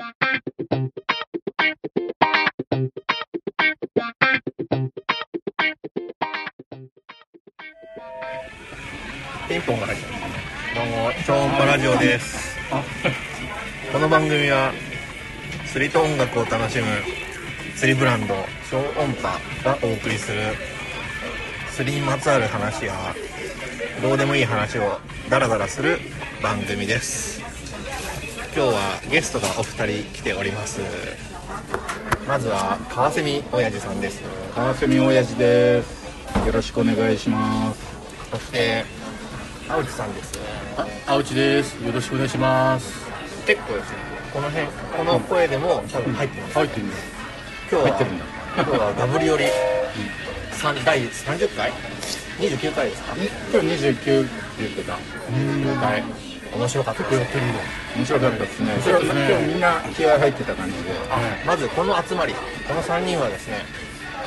ピンポンが入ったどうも超音波ラジオです。この番組は釣りと音楽を楽しむ釣りブランド超音波がお送りする釣りにまつわる話やどうでもいい話をダラダラする番組です。今日はゲストがお二人来ております。まずは川蝉親父さんです。川蝉親父です。よろしくお願いします。そして青木さんです。あ、青内です。よろしくお願いします。結構ですね。この辺この声でも多分入ってます。入ってるんだ。今日は入ってるんだ。今日はガブリオリ三第30回？29回ですか？今日29って言ってた。はい面白かったですやってるんだ。面白かったですね。面白かったですね。今日みんな気合入ってた感じで。あまずこの集まり。この3人はですね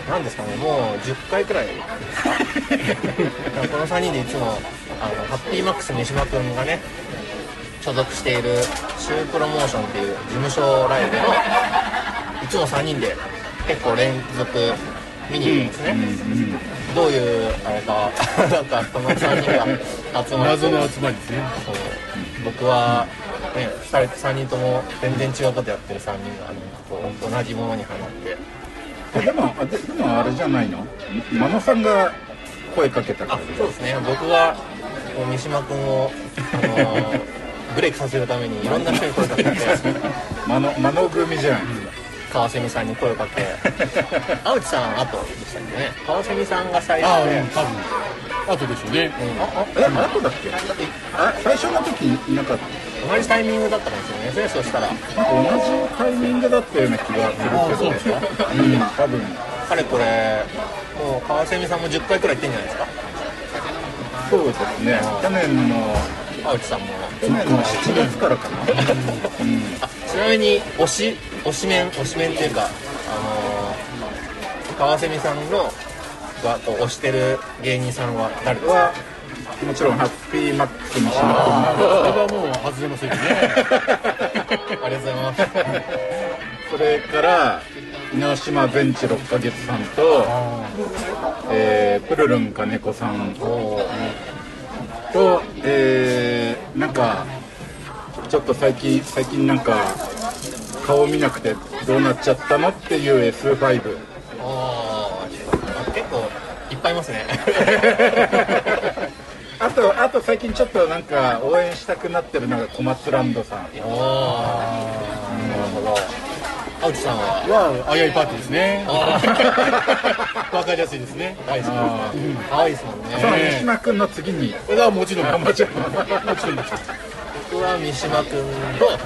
何ですかねもう10回くらい。この3人でいつもあのハッピーマックス三島君がね所属しているシュープロモーションっていう事務所ライブのいつも3人で結構連続見に行くん。ですね、どういうあれかなんかこの3人が集まって謎の集まりですね。そう僕は、ね、2人3人とも全然違うことやってる3人がこう同じものにハマって。あでもあででもあれじゃないの？真野さんが声かけたかあらそうですね僕が三島君を、あのーブレイクさせるためにいろんな人に声かけて。真野組じゃん川蝉さんに声をかけ 青内さん後でしたっけね？川蝉さんが最ああ、うん、初で、多分。後でしょうね。え後だっけ？あ最初の時いなかった。同じタイミングだったかもしれないですねそしたら。同じタイミングだったような気がするけど。そうですか。うん多分。かれこれもう川蝉さんも10回くらい行ってんじゃないですか？そうですね。去年の青内さんも。去年の7月からかなあちなみに推し推しメン推しメンっていうかあのー川蝉さんのがこう推してる芸人さんは誰ですか？はもちろんハッピーマックスにしあまあ、それはもう外れませんよね。ありがとうございます。それから稲島全治6ヶ月さんと、えー、プルルン金子さんと、えー、なんかちょっと最近最近なんか顔見なくてどうなっちゃったのっていう S5 あーあ結構いっぱいいますね。あとあと最近ちょっとなんか応援したくなってるのが小松ランドさん。ああなるほど青内さんはは、あやいパーティーですね。あわかりやすいですね。大好き。あうん可愛いですもんそのね三島君の次にこれはもちろん。もちろん。もちろん。です。僕は三島君と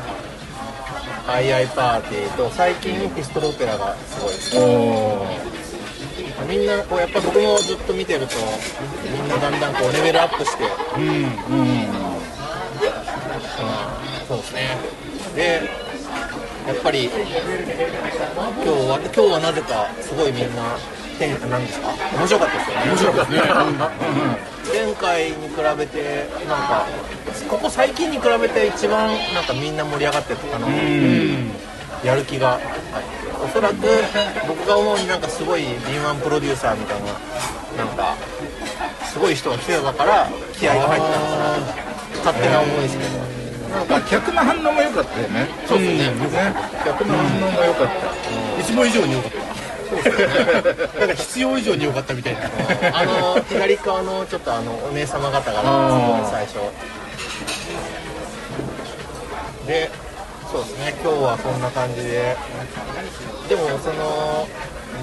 アイアイパーティーと最近ピストルオペラがすごい好きみん。なこうやっぱ僕もずっと見てるとみん。なだん。だん。こうレベルアップしてうん。うん。そうですねでやっぱり今日は今日はなぜかすごいみんなてんなんですか？面白かったですよね。面白かったですね。前回に比べてなんかここ最近に比べて一番なんかみんな盛り上がってたかな。うん。やる気が。おそらく僕が思うになんかすごい敏腕プロデューサーみたいななんかすごい人が来てたから気合が入ったのかな。勝手な思いですけどなんか客の反応も良かったよね。そうですね。ね。客の反応も良かった。いつも以上に良かった。なんか必要以上に良かったみたいな。あの左側のちょっとあのお姉様方が最初。でそうですね。今日はそんな感じで。でもその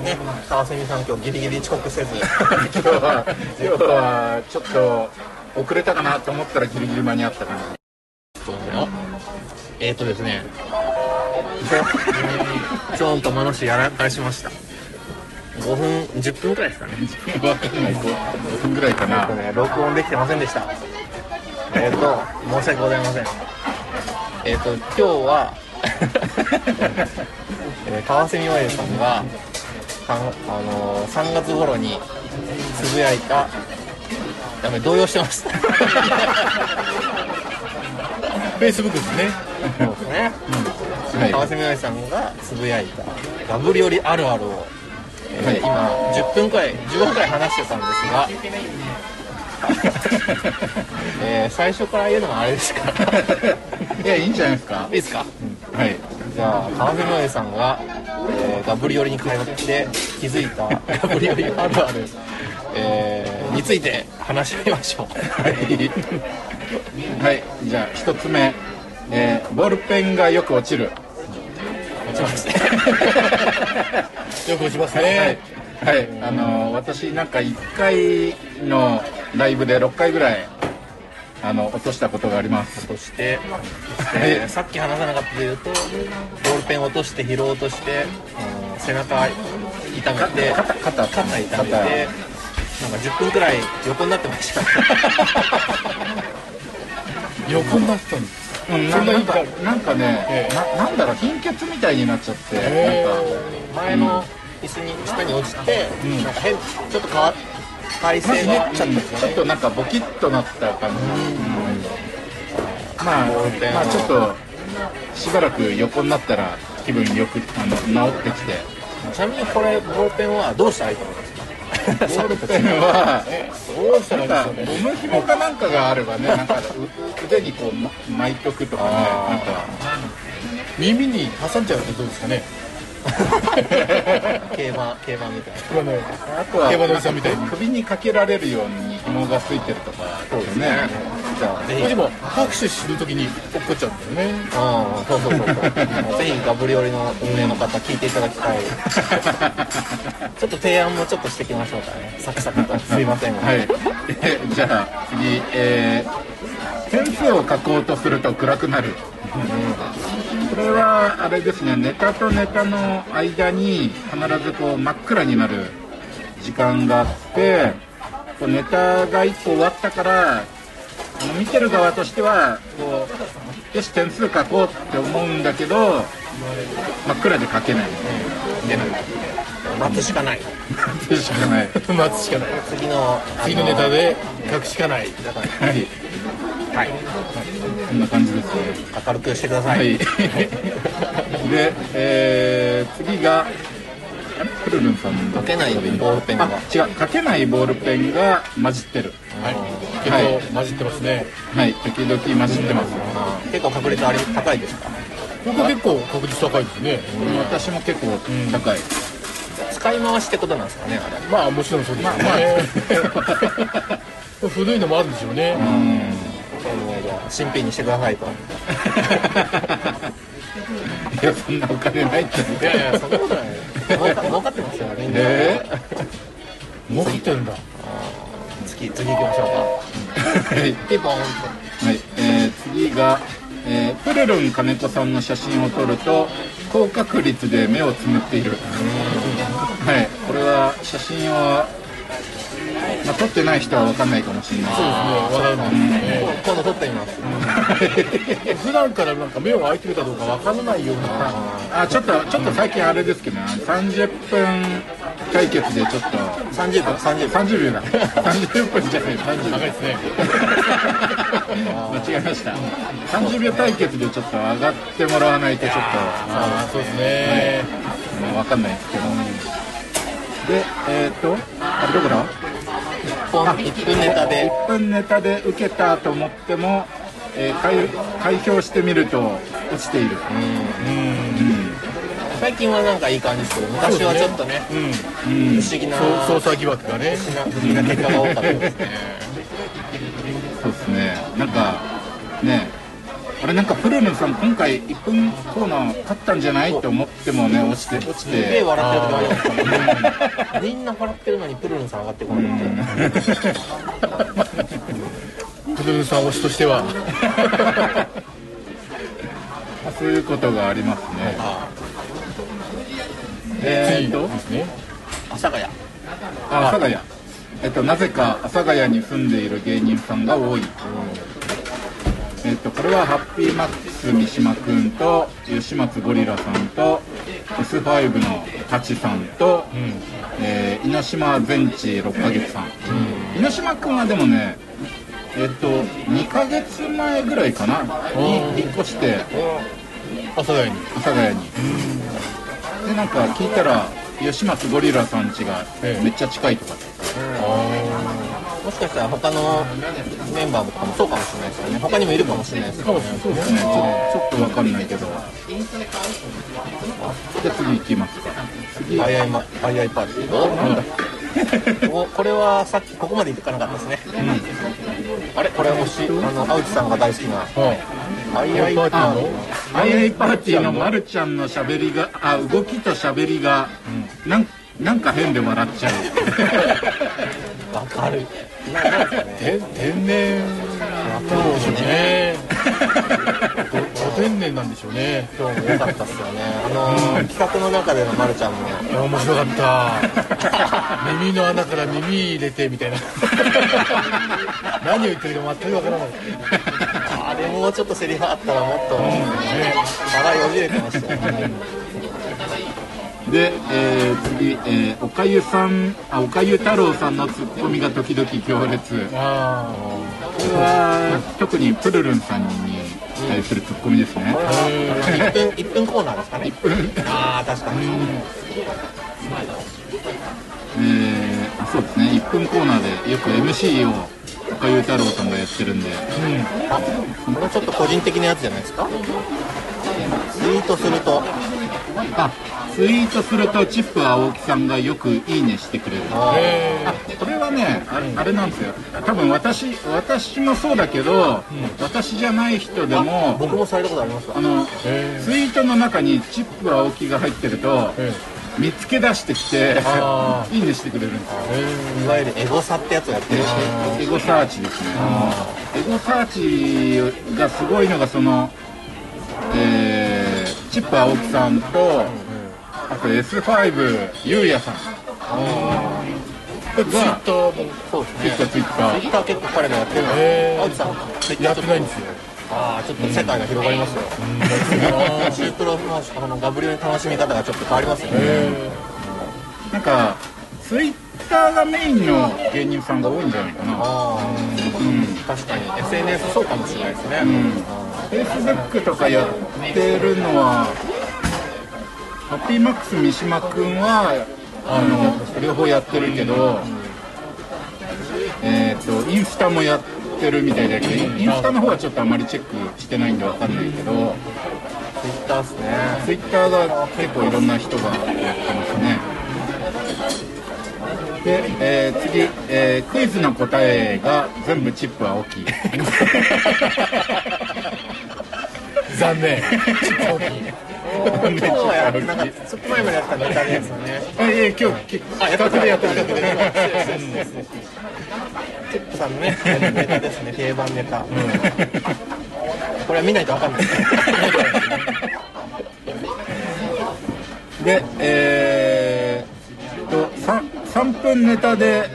ね川蝉さん今日ギリギリ遅刻せず。今日は今日はちょっと遅れたかなと思ったらギリギリ間に合ったかなえーとですね。ちょんとマノシやら返しました5分10分くらいですかねわかんない5分ぐらいかなえっとね録音できて。ませんでしたえっ、と申し訳ございませんえっ、と今日は、えー川蝉親父さんがかんあのー3月頃につぶやいたやべ動揺して。ますフェイスブックですね。そうですね、はい。川瀬明さんがつぶやいたガブリオリあるあるを、えーはい。今10分くらい15分くらい話してたんですが、えー最初から言うのはあれですか？ら いいやいいんじゃないですか。いですか？はい。じゃあ川瀬明さんが、えーガブリオリに通って気づいた ガブリオリあるある、えーについて話してみましょう。はい。じゃあ一つ目、えーボールペンがよく落ちる。落ちますね。よく落ちますはい。ね。はい。あの私なんか1回のライブで6回ぐらいあの落としたことがあります。そして、えーさっき話さなかったで言うとボールペン落として拾おうとして、背中痛めて肩。肩肩痛めてなんか10分くらい横になってました。横になってたんです。うん、ななんかになんかね、ええ。ななんだろう貧血みたいになっちゃって、へなん。か前の椅子に下に落ちて、なんか変ちょっと変わっ体勢がちょっとなんかボキッとなった感じ、まあ、ペンまあちょっとしばらく横になったら気分よくあの治ってきて。ちなみにこれボールペンはどうしたらいいと思いますかボールペンはどうしたらないんかいいですよね。ゴム紐かなんかがあればねなんかう腕にこうま巻いとくとかねなんか耳に挟んじゃうとどうですかね。競馬競馬みたいな今のあとは競馬のおじさんみたいに首にかけられるように紐がついてるとかですね。じゃあぜひ。でも拍手するときに落っこっちゃうんだよね。うんそうそうそうそう。ぜひガブリオリの運営の方聞いていただきたい。ちょっと提案もちょっとしていきましょうかね。サクサクと。すいませんが、はい。えじゃあ次、えー、点数を書こうとすると暗くなる。これはあれですね、ネタとネタの間に必ずこう真っ暗になる時間があって、こうネタが1個終わったから、見てる側としてはこうよし点数書こうって思うんだけど真っ暗で書けない。出ない待つしかない。でしかない。待つしかない。次の次のネタで書くしかない。はい。はい。こんな感じですね。明るくしてください、はい。で、えー、次が、プルルンさんだ書けないボールペンがあ、違う、書けないボールペンが混じってる。はい。結構混じってますね。はい、時々混じってます。結構確率あり高いですか？僕は結構確率高いですね。私も結構高い。使い回しってことなんですかねあれまあもちろんそうですよね。古いのもあるんでしょうね。新品にしてくださいと いや、そんなお金ないって。いやいやそんなことない儲かってますよみんな、え儲かってるんだ。次次行きましょうか。ー、はい、ピンポンはい、えー、次が、えー、プルルン金子さんの写真を撮ると、高確率で目をつむっている。はい、これは写真を、まあ、撮ってない人は分かんないかもしれない。そうですね。わかるんですね。今度撮ってみます。普段からなんか目を開いてるかどうかわからないような。あちょっとちょっと最近あれですけどね。30分対決でちょっと。30分？30分。30秒だ。30分じゃない。30長いですね。間違えました。30秒対決でちょっと上がってもらわないとちょっああ、そうですね。と、もう分かんないですけど。でえっ、とあれどこだ？1本1分ネタで。1分ネタで受けたと思っても、えー開開票してみると落ちている。最近はなんかいい感じですけど昔はちょっとねうん。不思議な捜査疑惑がね。不思議な結果が多かったですね。そうですね。なんかねあれなんかプルルンさん今回1分コーナー勝ったんじゃないと思ってもね落ちて落ちすげえて笑ってる時ありまみんな笑ってるのにプルルンさん上がってこない。って プルルンさん推しとしては。ま あそういうことがありますね。えー、っと。阿佐ヶ谷。あ阿佐ヶ谷。えっとなぜか阿佐ヶ谷に住んでいる芸人さんが多い、えっとこれはハッピーマックス三島くんと吉松ゴリラさんと S5 のタチさんと、えー、猪島全治6ヶ月さん、猪島くんはでもねえっと2ヶ月前ぐらいかな。に引っ越して阿佐ヶ谷に。阿佐ヶ谷に。でなんか聞いたら吉松ゴリラさん家がええ。めっちゃ近いとかってもしかしたら他のメンバーとかもそうかもしれないですよね。他にもいるかもしれないですよね。そうですねちょっとわかんないけど。じゃあ次行きますか。次あいあい。まあいあいパーティーおこれはさっきここまで行かなかったですね、あれ？これもしあの青内さんが大好きなあいあいパーティーのアイアイパーティーのまるちゃんのしゃべりがあ動きとしゃべりが、なんなんか変で笑っちゃう。わかる天然なんでしょうねご天然なんでしょうね今日も良かったっすよねあのー企画の中でのまるちゃんもいや面白かった耳の穴から耳入れてみたいな何を言ってるか全くわからないあれもうちょっとセリフあったらもっとね笑いをじれてましたよねで、えー次、えーおかゆさんあおかゆ太郎さんのツッコミが時々強烈あこれは特にプルルンさんに対するツッコミですね、1分1分コーナーですかね。ああ確かに。えーあそうですね。1分コーナーでよく MC をおかゆ太郎さんがやってるんで。あこれちょっと個人的なやつじゃないですか。ツイートすると。あツイートするとチップ青木さんがよく「いいね」してくれる。これはねあれなんですよ。多分私私もそうだけど、私じゃない人でも僕もされたことありますわ。あのえツイートの中にチップ青木が入ってるとえ見つけ出してきてあいいねしてくれるんですよ。えいわゆるエゴサってやつをやってるエゴサーチですね。エゴサーチがすごいのがその、えーチップ青木さんとあと S5 ゆうやさん。これツイッターもそうですね。ツイッターツイッター。ツイッター結構彼らやってる。の青木さんやってないんですよ。ああちょっと世界が広がりますよシュープロのあのガブリオの楽しみ方がちょっと変わりますよねえなんかツイッターがメインの芸人さんが多いんじゃないかな。ああうん。確かに SNS そうかもしれないですね、フェイスブックとかやってるのはハッピーマックス三島君はあの両方やってるけど、えっ、とインスタもやってるみたいだけどインスタの方はちょっとあまりチェックしてないんでわかんないけどツイッターっすね。ツイッターが結構いろんな人がやってますね。で、えー次、えークイズの答えが全部チップ青木ー。残念。大きい今日はやってなかったちょっと前までやったネタのやつをね。え今日あや企画でやってる企画でチップさんのねネタですね。定番ネタ、これは見ないと分かんないで、えー、と 3, 3分ネタで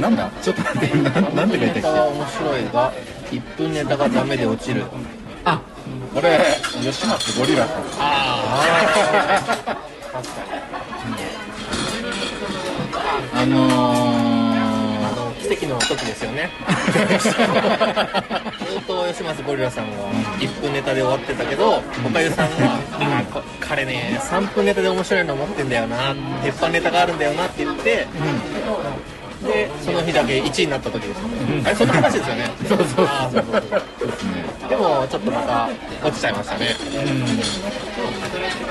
なんだちょっと待ってななんて書いてネタあは面白いが1分ネタがダメで落ちる。あこれ吉松ゴリラさん。ああ確かにあのあの奇跡の時ですよね。ずっと吉松ゴリラさんが1分ネタで終わってたけどおかゆさんが「こ彼ね3分ネタで面白いの持ってんだよな鉄板ネタがあるんだよな」って言って、でその日だけ1位になった時ですよね、あれそんな話ですよね。そうそうそうそう。そうーでもちょっとまた落ちちゃいましたね。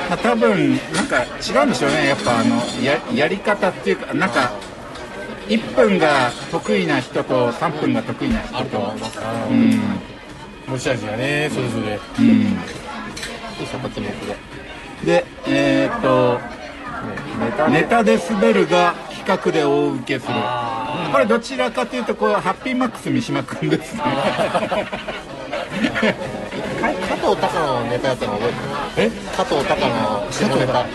まあ、多分なんか違うんでしょうね。やっぱあのややり方っていうかなんか1分が得意な人と3分が得意な人あると。と思いますうん。持ち味がねそれぞれ。うん。ですよこっち向くで。でえっ、とネタで滑るが企画で大受けする。あこれどちらかというとこうハッピーマックス三島君ですね。か加藤隆のネタやったの覚えてますえ？加藤隆の下ネタ。あ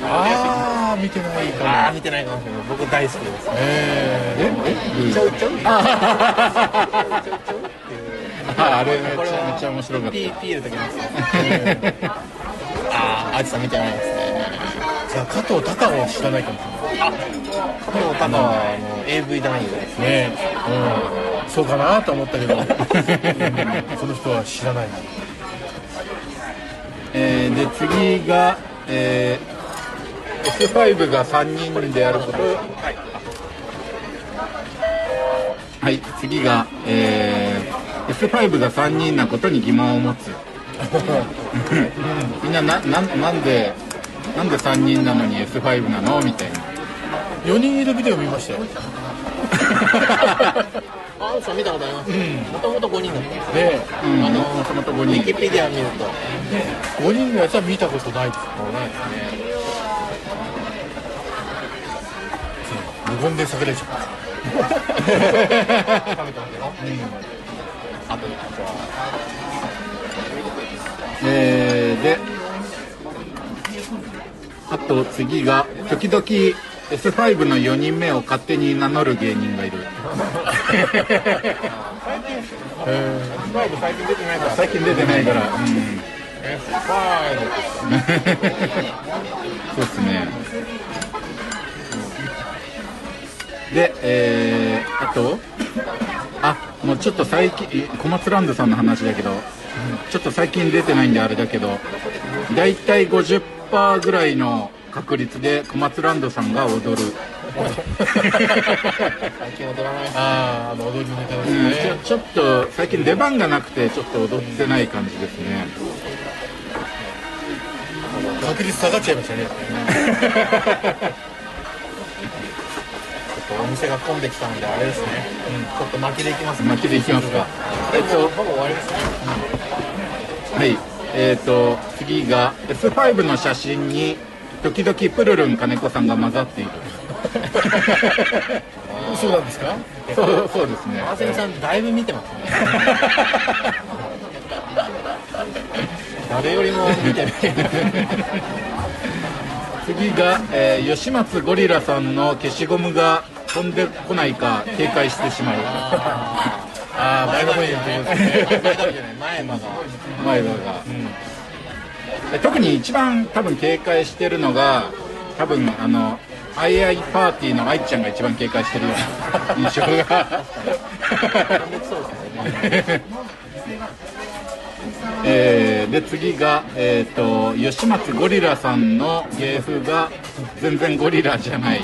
あ見てないかああも見てない。かもしれない僕大好きです。ええ？ちょいちょいああれめっちゃめっちゃ面白かった。ピーピー入れときます あああいつさん見てないですね。ー、じゃあ加藤隆は知らないかもしれない加藤隆はあの AV 男優ですね。うん。そうかなと思ったけど、う んその人は知らないな。えーで次が、えー S5 が3人であること。はい。次が、えー S5 が3人なことに疑問を持つ。みんななななんでなんで3人なのに S5 なの？みたいな4人いるビデオ見ましたよ。あそう見たことあります。もともと5人だった。んでうんあのもともと5ウィキ人ペディア見ると。5人のやつは見たことないです。無言で炸裂しちゃった。えーであと次が時々 S5 の4人目を勝手に名乗る芸人がいる。あ最近出てないから。最近出てないから、うん、F5 そうですね。でえー、あと？あもうちょっと最近小松ランドさんの話だけど、ちょっと最近出てないんであれだけど大体50%ぐらいの確率で小松ランドさんが踊る、最近踊らない。あああの踊りのネタですうん。ね、ちょちょっと最近出番がなくてちょっと踊ってない感じですね。確率下がっちゃいましたね。お店が混んできたのであれですね、ちょっと巻きでいきますね巻きでいきますか。えっとほぼ終わりですね。はい。えっ、と次が S5 の写真に時々プルルン金子さんが混ざっている。そうなんですか？そうそうですね。川蝉さんだいぶ見てますね。誰よりも見てる。次が、えー吉松ゴリラさんの消しゴムが飛んでこないか警戒してしまう。ああ前髪じゃない前歯が。前歯が、で特に一番多分警戒してるのが多分あのアイアイパーティーの愛ちゃんが一番警戒してるような 印象が。えーで次が、えー、と吉松ゴリラさんの芸風が全然ゴリラじゃない。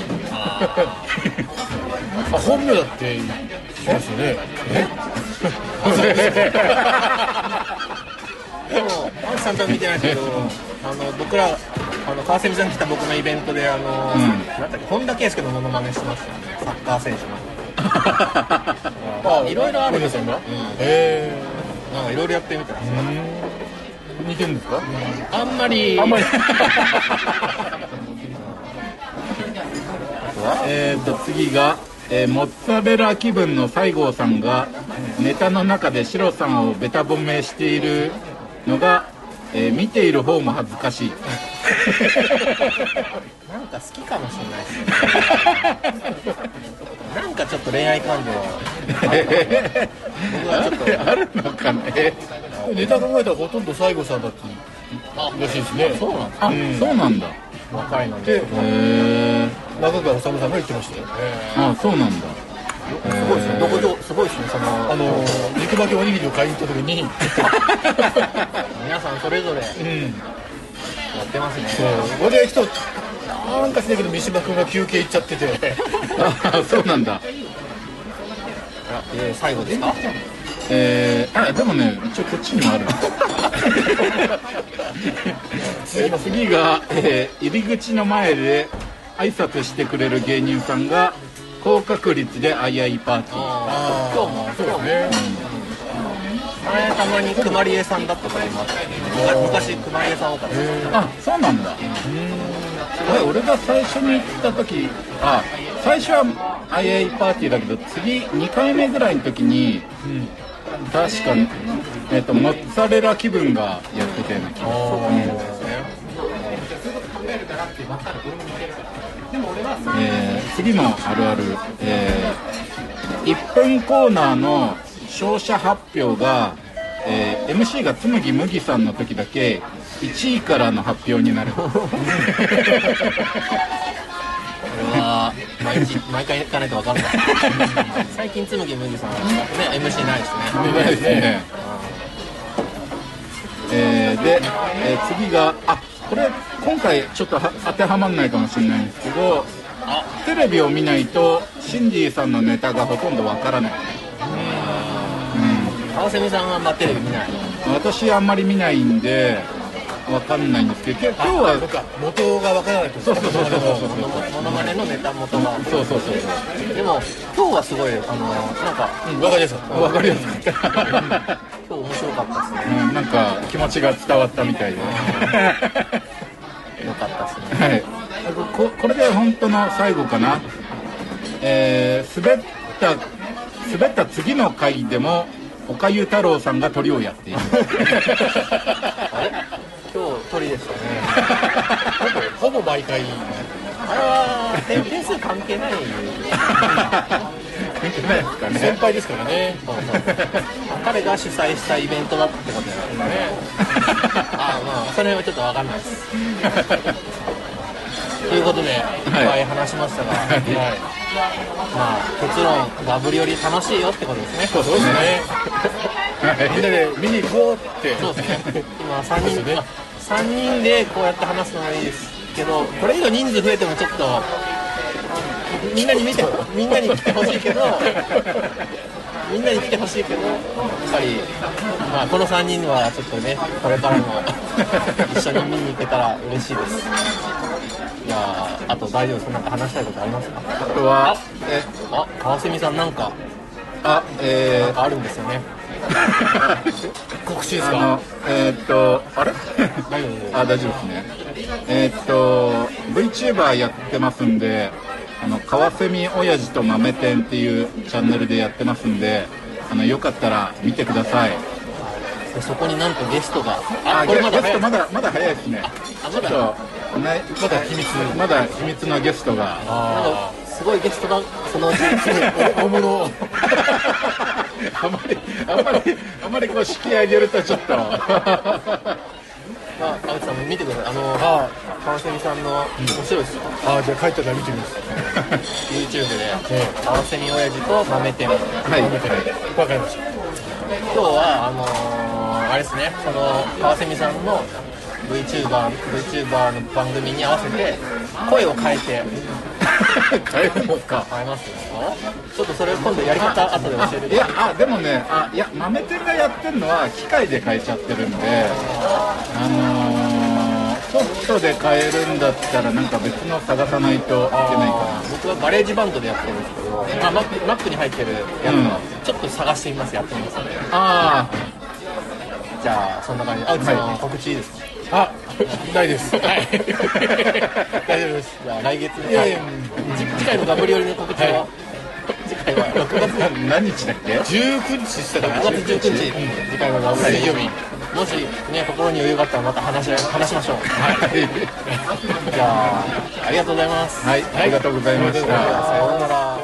あ本名だって言いますよね。でも青木さんとは見てないですけどあの僕らあの川蝉さん来た僕のイベントであの、うん。なんだっけ本田圭佑のモノマネしてましたよね。サッカー選手の。あいろいろあるんですよ。んが？うん。へなんかいろいろやってみたいです。え似てるんですか？あんまり。あんまり。えー、と次が、えーモッツァレラ気分の西郷さんがネタの中でシロさんをべた褒めしているのが、えー見ている方も恥ずかしい。なんか好きかもしれないです なんかちょっと恋愛感情僕はちょっと。あるのかね。ネタ考えたらほとんど西郷さんだってらしいですね。そうなんですあ、うん。そうなんだ。へ若いのにでえ中川治さんが言ってましたよ。あそうなんだ。すごいですね。どこどすごいですねそのあの肉巻きおにぎりを買いに行った時に。皆さんそれぞれやうんってますね。そう。俺人なんかしないけど三島君が休憩行っちゃってて。あ そうなんだ。あえー最後ですか？えー、あでもね一応こっちにもある。次次が、えー入り口の前で挨拶してくれる芸人さんが高確率であいあいパーティー。あ今日もそうですね。前たまにくまりえさんだったと思います昔くまりえさん多かった。ですあそうなんだ。これ俺が最初に行った時あ最初はあいあいパーティーだけど次2回目ぐらいの時に、確かに、えっとモッツァレラ気分がやってたような気がする。えー次のあるある、え1分コーナーの勝者発表が、えー MC が紬麦さんの時だけ1位からの発表になる。これは毎日毎回行かないと分かんない。最近紬麦さんね MC ないですね。なえーで、えー次があこれ今回ちょっとは当てはまんないかもしれないんですけどテレビを見ないとシンディさんのネタがほとんどわからない。川蝉さんはまあテレビ見ない私あんまり見ないんでわかんないんですけど今日は元がわからないとそうそうそうそうそうモノマネのネタ元がそうそうそうでも今日はすごいあのなんかうん。わかりやすかった。わかりやすかった、今日面白かったですね。うん、なんか気持ちが伝わったみたいで。よかったですね。はいここれで本当の最後かな。えー、滑った滑った次の回でも岡ゆ太郎さんが鳥をやっている。あれ？今日鳥でしたね。ほぼ毎回。あれは点点数関係ない。関係ないですか先ね。輩ですからねそうそう。彼が主催したイベントだってことなんですね。ああまあそれはちょっと分かんないですということでい。っぱい話しましたが、はい。まあ結論ダブルより楽しいよってことですね。そうですね。みんなで見に行こうって。そうですね。今3人で、三人でこうやって話すのがいいですけどこれ以上人数増えてもちょっとみんなに見てみんなに来てほしいけどみんなに来てほしいけどやっぱり、まあ、この3人はちょっとねこれからも 一緒に見に行けたら嬉しいですいやーあと大丈夫です。なんか話したいことありますか？あとはえあ川蝉さんなんかあえーあるんですよね。告知ですか？えーっとあれ？大丈夫です。あ大丈夫ですね。えーっと VTuber やってますんであの川蝉親父と豆店っていうチャンネルでやってますんであのよかったら見てくださいでそこになんとゲストがあこれまだゲまだまだ早いですね。あまだ。ちょっとねまだ秘密まだ秘密のゲストが。なんあかすごいゲストがその大物あんまりあんまりあんまりこう引き上げるとちょっと。ま あ、川内さんも見てください。あの、あ川蝉さんの面白いです。よ。ああじゃあ帰ったら見てみます。YouTube で。え、川蝉親父と豆店。はい。わかりました。今日は、あのーあれですね、その川蝉さんの VTuber、VTuber の番組に合わせて、声を変えて、変えるんですか。変えますよ。ちょっとそれ今度やり方後で教えてい。やあでもねあいや豆店がやってるのは機械で変えちゃってるんであのー、ソフトで変えるんだったらなんか別の探さないといけないかな。僕はガレージバンドでやってるんですけど、まあ、Mac, Mac に入ってるやつをちょっと探してみます、やってみますね。あじゃあ、そんな感じ。で。アウチさん、はい告知いいですか？あ ないです。はい。大丈夫です。じゃあ来月いやい次回のダブリオリの告知は、はい。次回は？6月あ何日だっけ？19日したかな6月19日、次回のダブリ水曜日もしね心に余裕があったらまた話し話しましょう。はい、じゃあありがとうございます、はい、ありがとうございました。さようなら